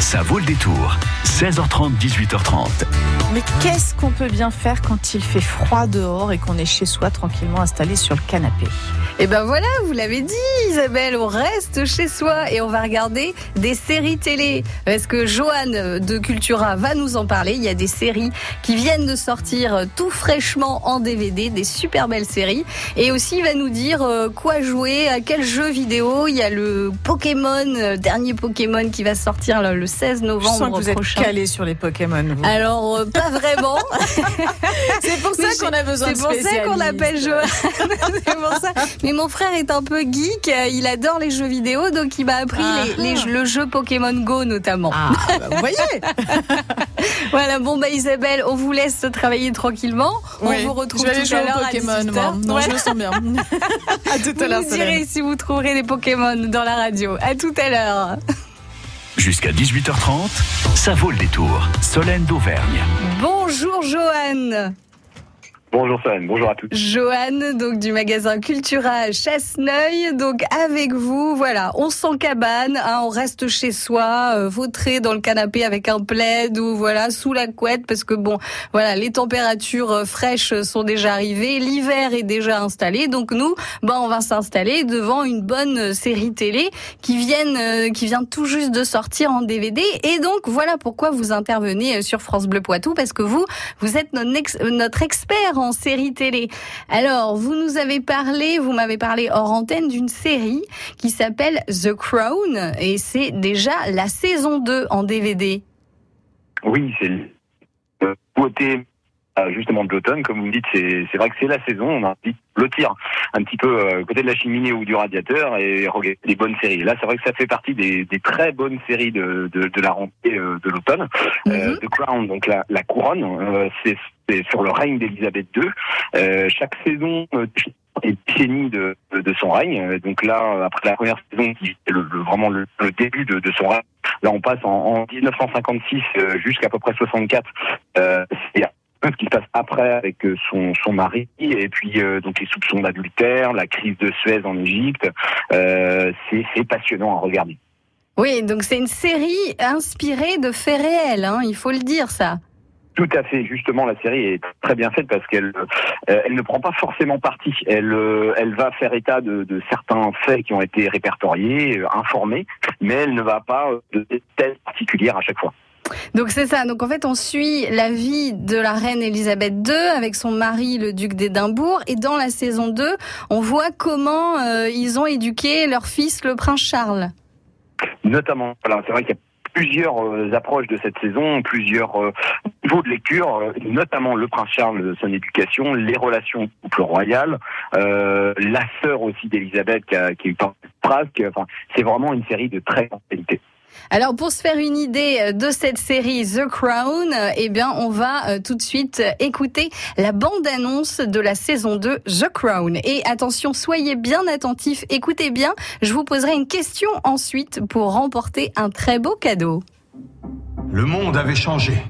Ça vaut le détour. 16h30, 18h30. Mais qu'est-ce qu'on peut bien faire quand il fait froid dehors et qu'on est chez soi tranquillement installé sur le canapé? Et Eh ben voilà, vous l'avez dit Isabelle, on reste chez soi et on va regarder des séries télé. Parce que Joanne de Cultura va nous en parler? Il y a des séries qui viennent de sortir tout fraîchement en DVD, des super belles séries. Et aussi il va nous dire euh, quoi jouer, à quel jeu vidéo. Il y a le Pokémon, euh, dernier Pokémon qui va sortir là, le 16 Je novembre sens que vous êtes prochain. calé sur les Pokémon. vous. Alors, euh, pas vraiment. c'est pour ça qu'on a besoin C'est de pour ça qu'on spécialistes. c'est pour ça. Mais mon frère est un peu geek, euh, il adore les jeux vidéo, donc il m'a appris Ah. les, les- le jeu Pokémon Go notamment. Ah, bah, vous voyez Voilà, bon bah Isabelle, on vous laisse travailler tranquillement. Oui, on vous retrouve je vais tout jouer à l'heure à Pokémon, 18 moi. Non, Ouais. je me sens bien. à tout Vous à l'heure, Solène. direz si vous trouverez des Pokémon dans la radio. À tout à l'heure. Jusqu'à 18h30, ça vaut le détour. Solène d'Auvergne. Bonjour Joanne. Bonjour Solène, bonjour à tous. Joanne, donc du magasin Cultura Chasseneuil. Donc avec vous, voilà, on s'en cabane, hein, on reste chez soi, euh, vautré dans le canapé avec un plaid ou voilà sous la couette parce que bon, voilà, les températures euh, fraîches sont déjà arrivées, l'hiver est déjà installé. Donc nous, ben on va s'installer devant une bonne série télé qui viennent, euh, qui vient tout juste de sortir en DVD. Et donc voilà pourquoi vous intervenez euh, sur France Bleu Poitou parce que vous, vous êtes notre expert en série télé. Alors, vous nous avez parlé, vous m'avez parlé hors antenne d'une série qui s'appelle The Crown et c'est déjà la saison 2 en DVD. Oui, c'est le euh, justement de l'automne, comme vous me dites, c'est c'est vrai que c'est la saison, on a envie de blottir un petit peu euh, côté de la cheminée ou du radiateur et regarder des bonnes séries. Là, c'est vrai que ça fait partie des, des très bonnes séries de, de, de la rentrée euh, de l'automne. Euh, Mhm. The Crown, donc la, la couronne, euh, c'est sur le règne d'Elisabeth II. Euh, chaque saison euh, est décennie de, de, son règne. Donc là, après la première saison, qui est le, le- vraiment le, le début de, de son règne, là on passe en, en 1956 euh, jusqu'à peu près 64. Euh, c'est ce qui se passe après avec euh, son, son mari et puis euh, donc les soupçons d'adultère, la crise de Suez en Égypte. Euh, c'est passionnant à regarder. Oui, donc c'est une série inspirée de faits réels, hein, il faut le dire ça. Tout à fait. Justement, la série est très bien faite parce qu'elle euh, elle ne prend pas forcément parti. Elle euh, elle va faire état de, de certains faits qui ont été répertoriés, euh, informés, mais elle ne va pas de thèse particulière à chaque fois. Donc c'est ça. Donc en fait, on suit la vie de la reine Elisabeth II avec son mari, le duc d'Édimbourg. Et dans la saison 2, on voit comment euh, ils ont éduqué leur fils, le prince Charles. Notamment, voilà, c'est vrai qu'il y a plusieurs euh, approches de cette saison, plusieurs euh, niveaux de lecture, notamment le prince Charles, son éducation, les relations au couple royal, la sœur aussi d'Elisabeth qui, a, qui est Prague. Enfin, c'est vraiment une série de très grande qualité. Alors pour se faire une idée euh, de cette série The Crown, euh, eh bien on va euh, tout de suite écouter la bande-annonce de la saison 2 The Crown. Et attention, soyez bien attentifs, écoutez bien, je vous poserai une question ensuite pour remporter un très beau cadeau. Le monde avait changé.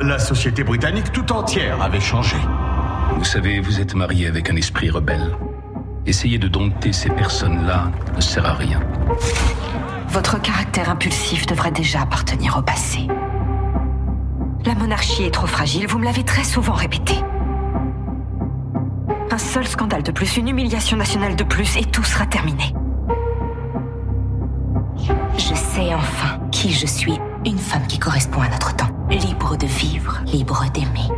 La société britannique tout entière avait changé. Vous savez, vous êtes marié avec un esprit rebelle. Essayer de dompter ces personnes-là ne sert à rien. Votre caractère impulsif devrait déjà appartenir au passé. La monarchie est trop fragile, vous me l'avez très souvent répété. Un seul scandale de plus, une humiliation nationale de plus, et tout sera terminé. Je sais enfin qui je suis, une femme qui correspond à notre temps, libre de vivre, libre d'aimer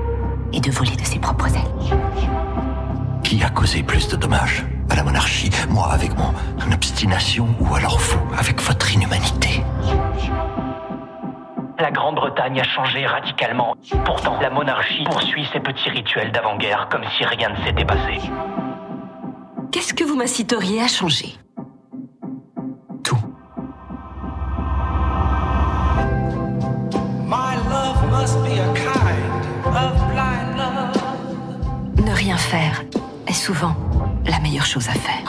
et de voler de ses propres ailes. Qui a causé plus de dommages? À la monarchie, moi avec mon obstination ou alors vous avec votre inhumanité La Grande-Bretagne a changé radicalement. Pourtant, la monarchie poursuit ses petits rituels d'avant-guerre comme si rien ne s'était passé. Qu'est-ce que vous m'inciteriez à changer? Tout. Ne rien faire est souvent la meilleure chose à faire.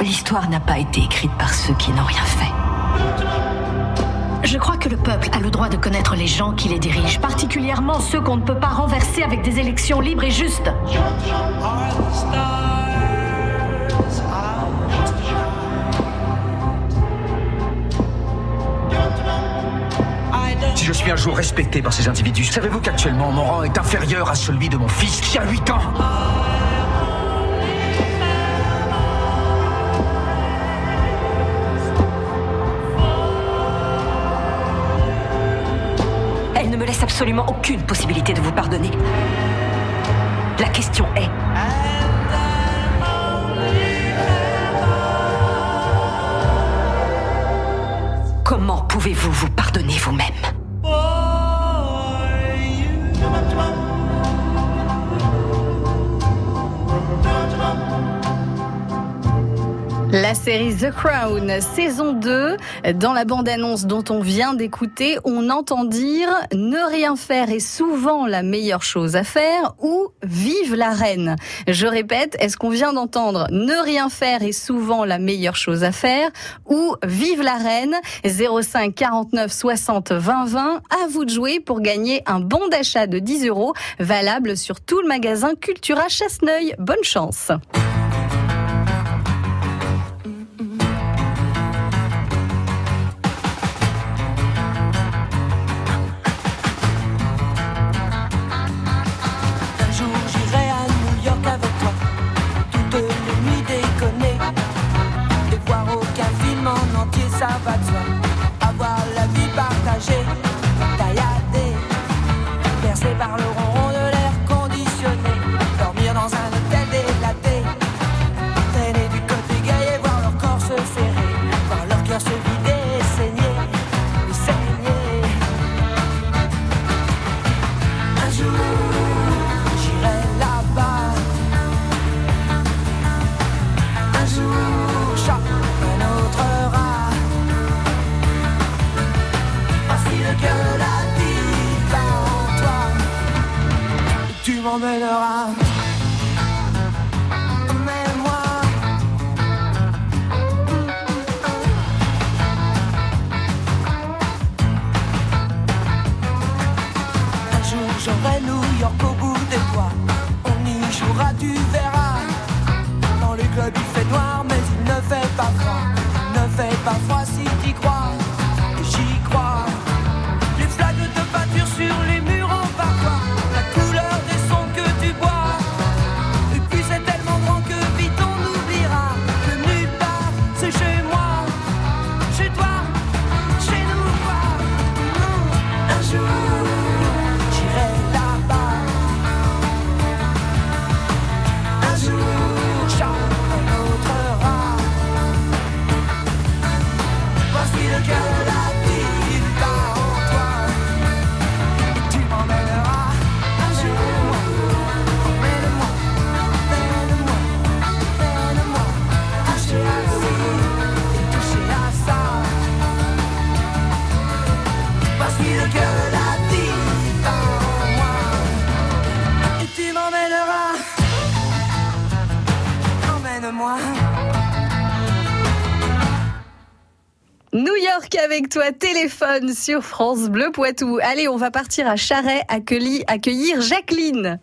L'histoire n'a pas été écrite par ceux qui n'ont rien fait. Je crois que le peuple a le droit de connaître les gens qui les dirigent, particulièrement ceux qu'on ne peut pas renverser avec des élections libres et justes. Je suis un jour respecté par ces individus. Savez-vous qu'actuellement mon rang est inférieur à celui de mon fils qui a 8 ans? Elle ne me laisse absolument aucune possibilité de vous pardonner. La question est... Comment pouvez-vous vous pardonner vous-même? La série The Crown, saison 2, dans la bande-annonce dont on vient d'écouter, on entend dire ne rien faire est souvent la meilleure chose à faire ou vive la reine. Je répète, est-ce qu'on vient d'entendre ne rien faire est souvent la meilleure chose à faire ou vive la reine? 05 49 60 20 20, à vous de jouer pour gagner un bon d'achat de 10 euros valable sur tout le magasin Cultura Chasseneuil. Bonne chance. Percée par le ronron j'aurai New York au bout des doigts. Toi, téléphone sur France Bleu Poitou. Allez, on va partir à Charret accueillir, accueillir Jacqueline.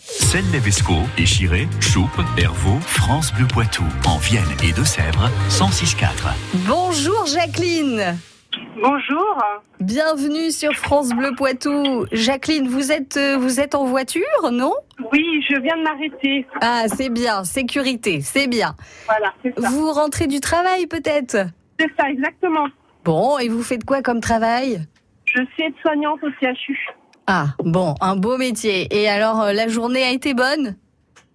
Celle-Levesco, Échiré, Choupe, Hervaux, France Bleu Poitou, en Vienne et Deux-Sèvres, 106.4. Bonjour Jacqueline. Bonjour. Bienvenue sur France Bleu Poitou. Jacqueline, vous êtes, euh, vous êtes en voiture, non? Oui, je viens de m'arrêter. Ah, c'est bien, sécurité, c'est bien. Voilà, c'est ça. Vous rentrez du travail peut-être? C'est ça, exactement. Bon, et vous faites quoi comme travail? Je suis aide-soignante au CHU. Ah, bon, un beau métier. Et alors, euh, la journée a été bonne?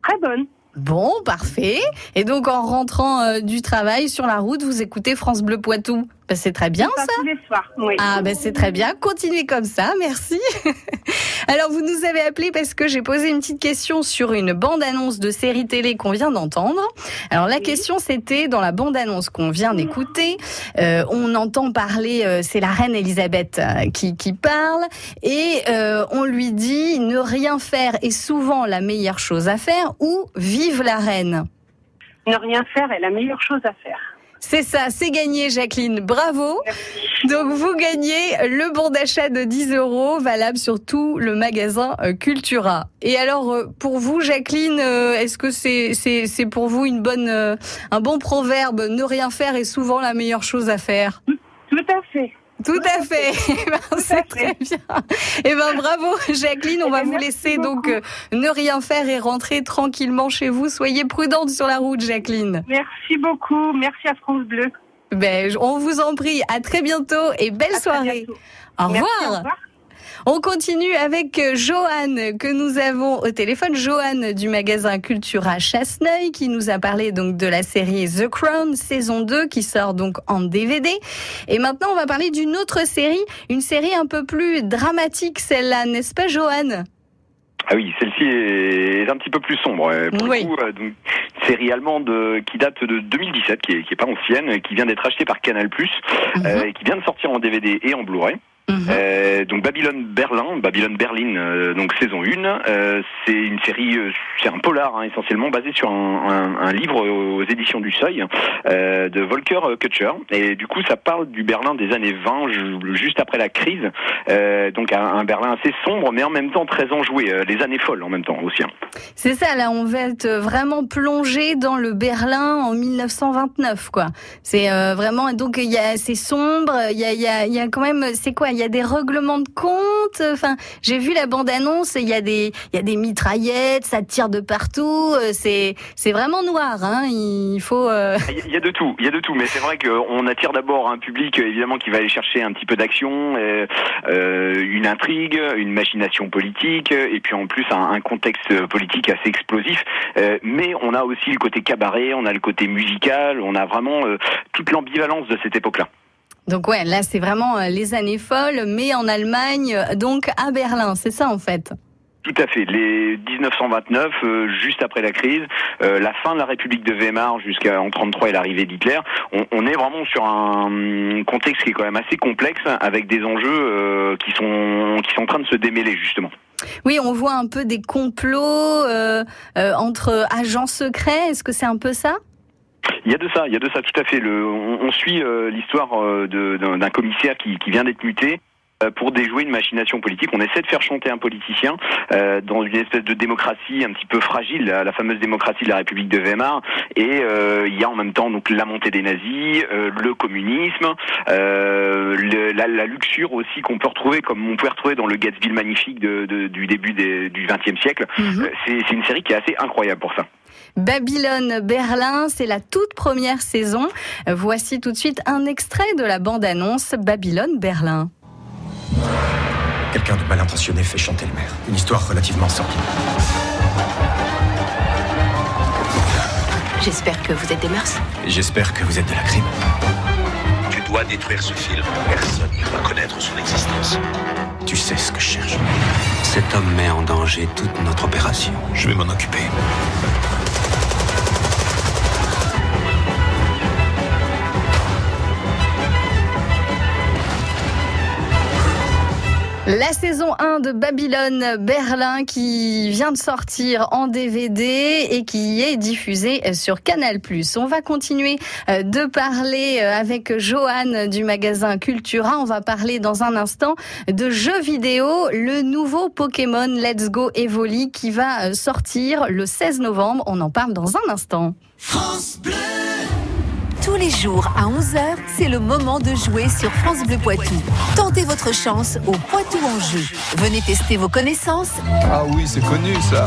Très bonne. Bon, parfait. Et donc, en rentrant euh, du travail sur la route, vous écoutez France Bleu Poitou? Ben, C'est très bien Ça, ça. tous les soirs, oui. Ah ben c'est très bien, continuez comme ça, merci. Alors vous nous avez appelé parce que j'ai posé une petite question sur une bande-annonce de série télé qu'on vient d'entendre. Alors la question c'était dans la bande-annonce qu'on vient d'écouter, euh, on entend parler, euh, c'est la reine Elisabeth euh, qui, qui parle et on lui dit ne rien faire est souvent la meilleure chose à faire ou vive la reine. Ne rien faire est la meilleure chose à faire. C'est ça, c'est gagné Jacqueline, bravo. Donc vous gagnez le bon d'achat de 10 euros valable sur tout le magasin euh, Cultura. Et alors euh, pour vous Jacqueline, euh, est-ce que c'est c'est c'est pour vous une bonne un bon proverbe ne rien faire est souvent la meilleure chose à faire? Tout à fait. Tout à fait. Eh ben, C'est très bien. Eh ben bravo Jacqueline, on va vous laisser donc euh, ne rien faire et rentrer tranquillement chez vous. Soyez prudente sur la route Jacqueline. Merci beaucoup. Merci à France Bleu. Ben, on vous en prie. À très bientôt et belle soirée. Au revoir. Merci, au revoir. On continue avec euh, Joanne que nous avons au téléphone. Joanne du magasin Cultura Chasseneuil qui nous a parlé donc de la série The Crown saison 2 qui sort donc en DVD. Et maintenant on va parler d'une autre série, une série un peu plus dramatique celle-là, n'est-ce pas Joanne Ah oui, celle-ci est un petit peu plus sombre. euh, Pour Oui. le coup, euh, donc, série allemande euh, qui date de 2017, qui est, qui est pas ancienne, qui vient d'être achetée par Canal+, euh, et qui vient de sortir en DVD et en Blu-ray. Euh, donc Babylone Berlin, Babylone Berlin, euh, donc saison 1. euh, c'est une série, c'est un polar hein, essentiellement basé sur un, un- un livre aux éditions du Seuil de Volker Kutscher. Et du coup, ça parle du Berlin des années 20, ju- juste après la crise. Donc un, un Berlin assez sombre, mais en même temps très enjoué. les années folles en même temps aussi. hein. C'est ça, là, on va être vraiment plongé dans le Berlin en 1929, quoi. C'est vraiment, donc il y a, c'est sombre, il y a, y a, y a quand même, c'est quoi Il y a des règlements de compte. Enfin, j'ai vu la bande-annonce, il y a des, il mitraillettes, ça tire de partout. euh, C'est, vraiment noir, hein. Il faut. euh, Il y a- il y a de tout, il y a de tout, mais c'est vrai qu'on attire d'abord un public euh, évidemment qui va aller chercher un petit peu d'action, une intrigue, une machination politique, et puis en plus un, contexte politique assez explosif. Mais on a aussi le côté cabaret, on a le côté musical, on a vraiment toute l'ambivalence de cette époque-là. Donc ouais, là c'est vraiment euh, les années folles, mais en Allemagne, euh, donc à Berlin, c'est ça en fait? Tout à fait. Les 1929, euh, juste après la crise, euh, la fin de la République de Weimar jusqu'à en 33 et l'arrivée d'Hitler, on, on est vraiment sur un hum, contexte qui est quand même assez complexe, avec des enjeux euh, qui sont qui sont en train de se démêler justement. Oui, on voit un peu des complots entre agents secrets. Est-ce que c'est un peu ça? Il y a de ça, il y a de ça tout à fait. Le, on, on suit euh, l'histoire euh, d'un commissaire qui, qui vient d'être muté euh, pour déjouer une machination politique. On essaie de faire chanter un politicien euh, dans une espèce de démocratie un petit peu fragile, la, la fameuse démocratie de la République de Weimar. Et euh, il y a en même temps donc la montée des nazis, euh, le communisme, euh, le- la, la luxure aussi qu'on peut retrouver, comme on pouvait retrouver dans le Gatsby magnifique de- de- du début des- du XXe siècle. C'est c'est une série qui est assez incroyable pour ça. Babylone Berlin, c'est la toute première saison. Voici tout de suite un extrait de la bande-annonce Babylone Berlin. Quelqu'un de mal intentionné fait chanter le maire. Une histoire relativement sordide. J'espère que vous êtes des mœurs. J'espère que vous êtes de la crime. Tu dois détruire ce film. Personne ne doit connaître son existence. Tu sais ce que je cherche. Cet homme met en danger toute notre opération. Je vais m'en occuper. La saison 1 de Babylone Berlin qui vient de sortir en DVD et qui est diffusée sur Canal+. On va continuer euh, de parler euh, avec Joanne du magasin Cultura. On va parler dans un instant de jeux vidéo, le nouveau Pokémon Let's Go Evoli qui va euh, sortir le 16 novembre. On en parle dans un instant. Tous les jours à 11h, c'est le moment de jouer sur France Bleu Poitou. Tentez votre chance au Poitou en jeu. Venez tester vos connaissances. Ah oui, c'est connu ça.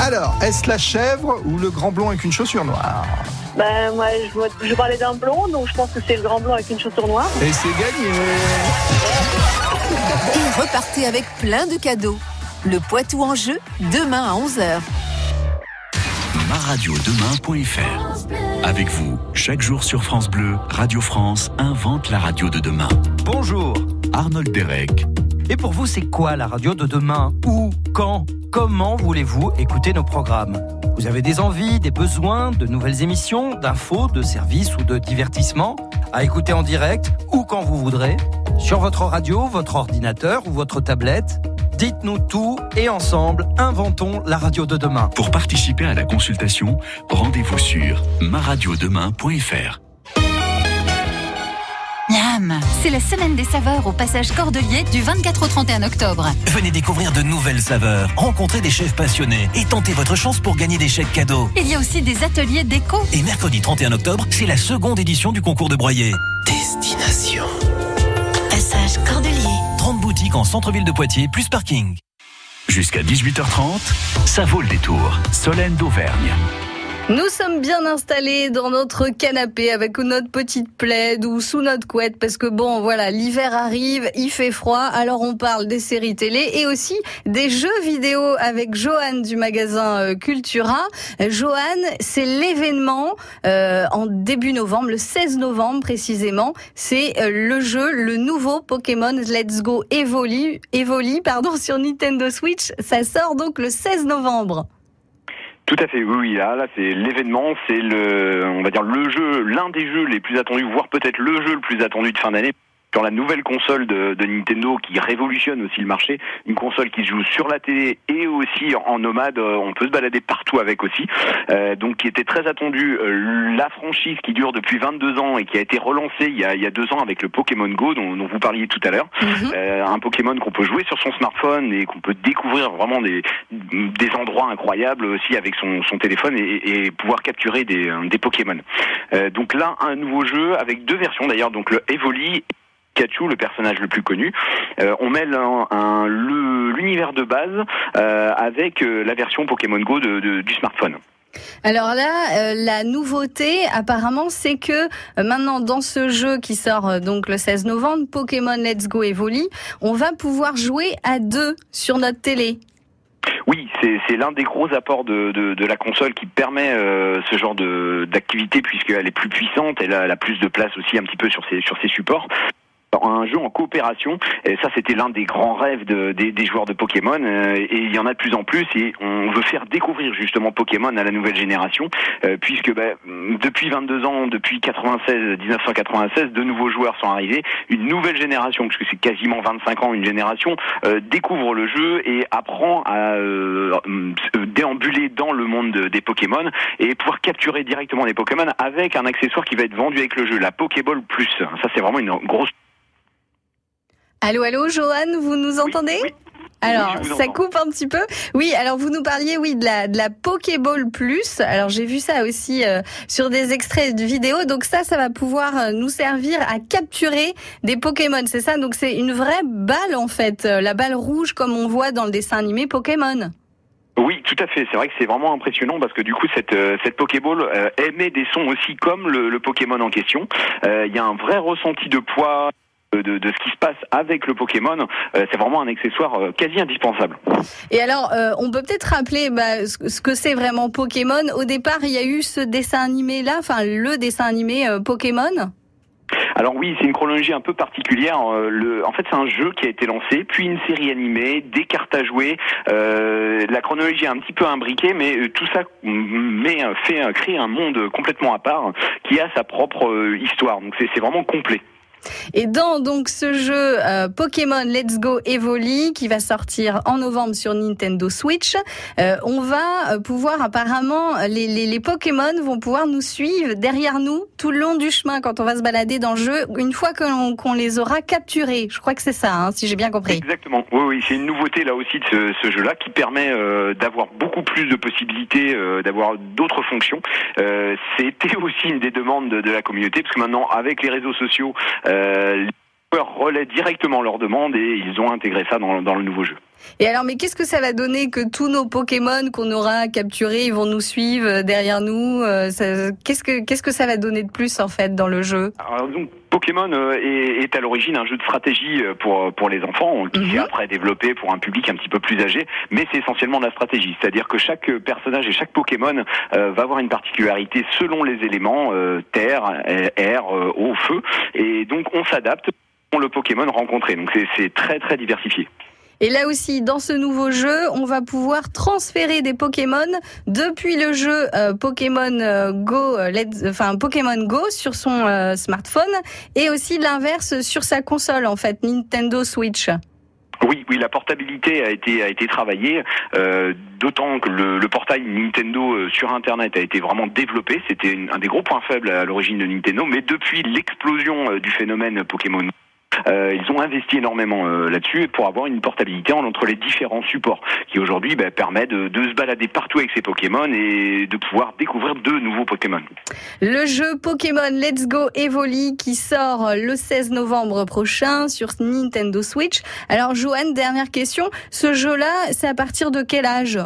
Alors, est-ce la chèvre ou le grand blond avec une chaussure noire? Ben, moi, je, parlais d'un blond, donc je pense que c'est le grand blond avec une chaussure noire. Et c'est gagné Et repartez avec plein de cadeaux. Le Poitou en jeu, demain à 11h. maradiodemain.fr. Avec vous, chaque jour sur France Bleu, Radio France invente la radio de demain. Bonjour. Arnold Derek. Et pour vous, c'est quoi la radio de demain Où Quand Comment voulez-vous écouter nos programmes Vous avez des envies, des besoins, de nouvelles émissions, d'infos, de services ou de divertissements à écouter en direct ou quand vous voudrez? Sur votre radio, votre ordinateur ou votre tablette Dites-nous tout et ensemble, inventons la radio de demain. Pour participer à la consultation, rendez-vous sur maradiodemain.fr. Miam C'est la semaine des saveurs au passage Cordelier du 24 au 31 octobre. Venez découvrir de nouvelles saveurs, rencontrer des chefs passionnés et tenter votre chance pour gagner des chèques cadeaux. Il y a aussi des ateliers déco. Et mercredi 31 octobre, c'est la seconde édition du concours de broyer. Destination. Passage Cordelier. 30 boutiques en centre-ville de Poitiers, plus parking. Jusqu'à 18h30, ça vaut le détour. Solène d'Auvergne. Nous sommes bien installés dans notre canapé avec notre petite plaide ou sous notre couette parce que bon voilà l'hiver arrive, il fait froid alors on parle des séries télé et aussi des jeux vidéo avec Johan du magasin euh, Cultura. Johan, c'est l'événement euh, en début novembre, le 16 novembre précisément, c'est euh, le jeu, le nouveau Pokémon Let's Go Evoli, Evoli pardon sur Nintendo Switch. Ça sort donc le 16 novembre. Tout à fait, oui, là, là c'est l'événement, c'est le, on va dire le jeu, l'un des jeux les plus attendus, voire peut-être le jeu le plus attendu de fin d'année sur la nouvelle console de, de, Nintendo qui révolutionne aussi le marché, une console qui se joue sur la télé et aussi en nomade, euh, on peut se balader partout avec aussi, euh, donc qui était très attendu. Euh, la franchise qui dure depuis 22 ans et qui a été relancée il y a, il y a deux ans avec le Pokémon Go dont, dont vous parliez tout à l'heure, euh, un Pokémon qu'on peut jouer sur son smartphone et qu'on peut découvrir vraiment des, des endroits incroyables aussi avec son, son téléphone et, et pouvoir capturer des, des Pokémon. Euh, donc là, un nouveau jeu avec deux versions d'ailleurs, donc le Evoli Pikachu, le personnage le plus connu. Euh, on mêle un, un- le- l'univers de base euh, avec euh, la version Pokémon Go de- de- du smartphone. Alors là, euh, la nouveauté, apparemment, c'est que euh, maintenant, dans ce jeu qui sort euh, donc le 16 novembre, Pokémon Let's Go Evoli, on va pouvoir jouer à deux sur notre télé. Oui, c'est l'un des gros apports de, de, de la console qui permet euh, ce genre de d'activité puisqu'elle est plus puissante, elle a, elle a plus de place aussi un petit peu sur ses sur ses supports. Un jeu en coopération, et ça c'était l'un des grands rêves de- des, des joueurs de Pokémon, euh, et il y en a de plus en plus, et on veut faire découvrir justement Pokémon à la nouvelle génération, euh, puisque bah, depuis 22 ans, depuis 96, 1996, de nouveaux joueurs sont arrivés, une nouvelle génération, puisque c'est quasiment 25 ans une génération, euh, découvre le jeu et apprend à euh, euh, déambuler dans le monde de- des Pokémon et pouvoir capturer directement des Pokémon avec un accessoire qui va être vendu avec le jeu, la Pokéball Plus. Ça c'est vraiment une grosse Allô, allô, Johan, vous nous entendez alors, Oui, ça coupe un petit peu. Oui, alors vous nous parliez, oui, de la, de la Pokéball Plus. Alors j'ai vu ça aussi euh, sur des extraits de vidéos. Donc ça, ça va pouvoir euh, nous servir à capturer des Pokémon. C'est ça? Donc c'est une vraie balle en fait, euh, la balle rouge comme on voit dans le dessin animé Pokémon. Oui, tout à fait. C'est vrai que c'est vraiment impressionnant parce que du coup, cette, cette Pokéball euh, émet des sons aussi comme le, le Pokémon en question. Euh, Il y a un vrai ressenti de poids. Euh, De, de ce qui se passe avec le Pokémon, Euh, c'est vraiment un accessoire euh, quasi indispensable. Et alors, on peut peut-être rappeler bah, ce que c'est vraiment Pokémon. Au départ, il y a eu ce dessin animé là, enfin le dessin animé Pokémon. Alors oui, c'est une chronologie un peu particulière. Euh, le, en fait, c'est un jeu qui a été lancé, puis une série animée, des cartes à jouer. Euh, la chronologie est un petit peu imbriquée, mais tout ça met, fait créer un monde complètement à part qui a sa propre histoire. Donc c'est vraiment complet. Et dans donc ce jeu euh, Pokémon Let's Go Evoli qui va sortir en novembre sur Nintendo Switch, euh, on va euh, pouvoir apparemment les, Pokémon vont pouvoir nous suivre derrière nous tout le long du chemin quand on va se balader dans le jeu une fois que qu'on les aura capturés. Je crois que c'est ça, hein, si j'ai bien compris. Exactement. Oui, oui, c'est une nouveauté là aussi de ce, ce jeu-là qui permet euh, d'avoir beaucoup plus de possibilités, euh, d'avoir d'autres fonctions. Euh, C'était aussi une des demandes de, de la communauté parce que maintenant, avec les réseaux sociaux, euh, les joueurs relaient directement leurs demandes et ils ont intégré ça dans, dans le nouveau jeu. Et alors, mais qu'est-ce que ça va donner que tous nos Pokémon qu'on aura capturés, ils vont nous suivre euh, derrière nous euh, Qu'est-ce que qu'est-ce que ça va donner de plus en fait dans le jeu? Alors donc Pokémon euh, est, est à l'origine un jeu de stratégie pour pour les enfants qui s'est après développé pour un public un petit peu plus âgé, mais c'est essentiellement de la stratégie, c'est-à-dire que chaque personnage et chaque Pokémon euh, va avoir une particularité selon les éléments euh, terre, air, eau, feu, et donc on s'adapte le Pokémon rencontré. Donc c'est- très très diversifié. Et là aussi, dans ce nouveau jeu, on va pouvoir transférer des Pokémon depuis le jeu euh, Pokémon euh, Go, euh, Let's- enfin Pokémon Go sur son euh, smartphone, et aussi l'inverse sur sa console en fait, Nintendo Switch. Oui, oui, la portabilité a été a été travaillée, euh, d'autant que le, le portail Nintendo sur Internet a été vraiment développé. C'était un des gros points faibles à l'origine de Nintendo, mais depuis l'explosion du phénomène Pokémon Euh, ils ont investi énormément euh, là-dessus pour avoir une portabilité entre les différents supports qui aujourd'hui bah, permet de, de, se balader partout avec ses Pokémon et de pouvoir découvrir de nouveaux Pokémon. Le jeu Pokémon Let's Go Evoli qui sort le 16 novembre prochain sur Nintendo Switch. Alors Joanne, dernière question, ce jeu-là, c'est à partir de quel âge?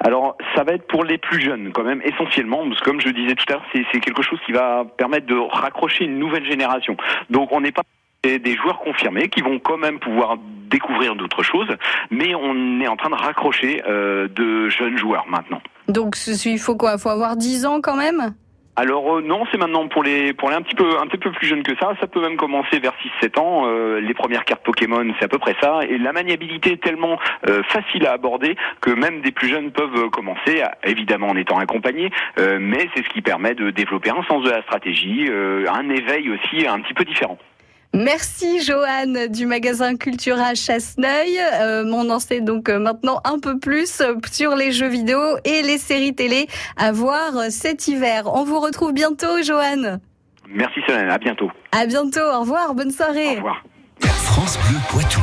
Alors, ça va être pour les plus jeunes, quand même, essentiellement, parce que comme je disais tout à l'heure, c'est quelque chose qui va permettre de raccrocher une nouvelle génération. Donc, on n'est pas des joueurs confirmés qui vont quand même pouvoir découvrir d'autres choses, mais on est en train de raccrocher euh, de jeunes joueurs maintenant. Donc il faut quoi? Il faut avoir 10 ans quand même? Alors euh, non, c'est maintenant pour les pour les un petit peu un petit peu plus jeunes que ça. Ça peut même commencer vers 6-7 ans. Euh, les premières cartes Pokémon, c'est à peu près ça. Et la maniabilité est tellement euh, facile à aborder que même des plus jeunes peuvent commencer, évidemment en étant accompagnés. mais c'est ce qui permet de développer un sens de la stratégie, un éveil aussi un petit peu différent. Merci Joanne du magasin Cultura Chasseneuil. Euh, on en sait donc euh, maintenant un peu plus sur les jeux vidéo et les séries télé à voir cet hiver. On vous retrouve bientôt Joanne. Merci Solène, à bientôt. À bientôt, au revoir, bonne soirée. Au revoir. France Bleu Poitou.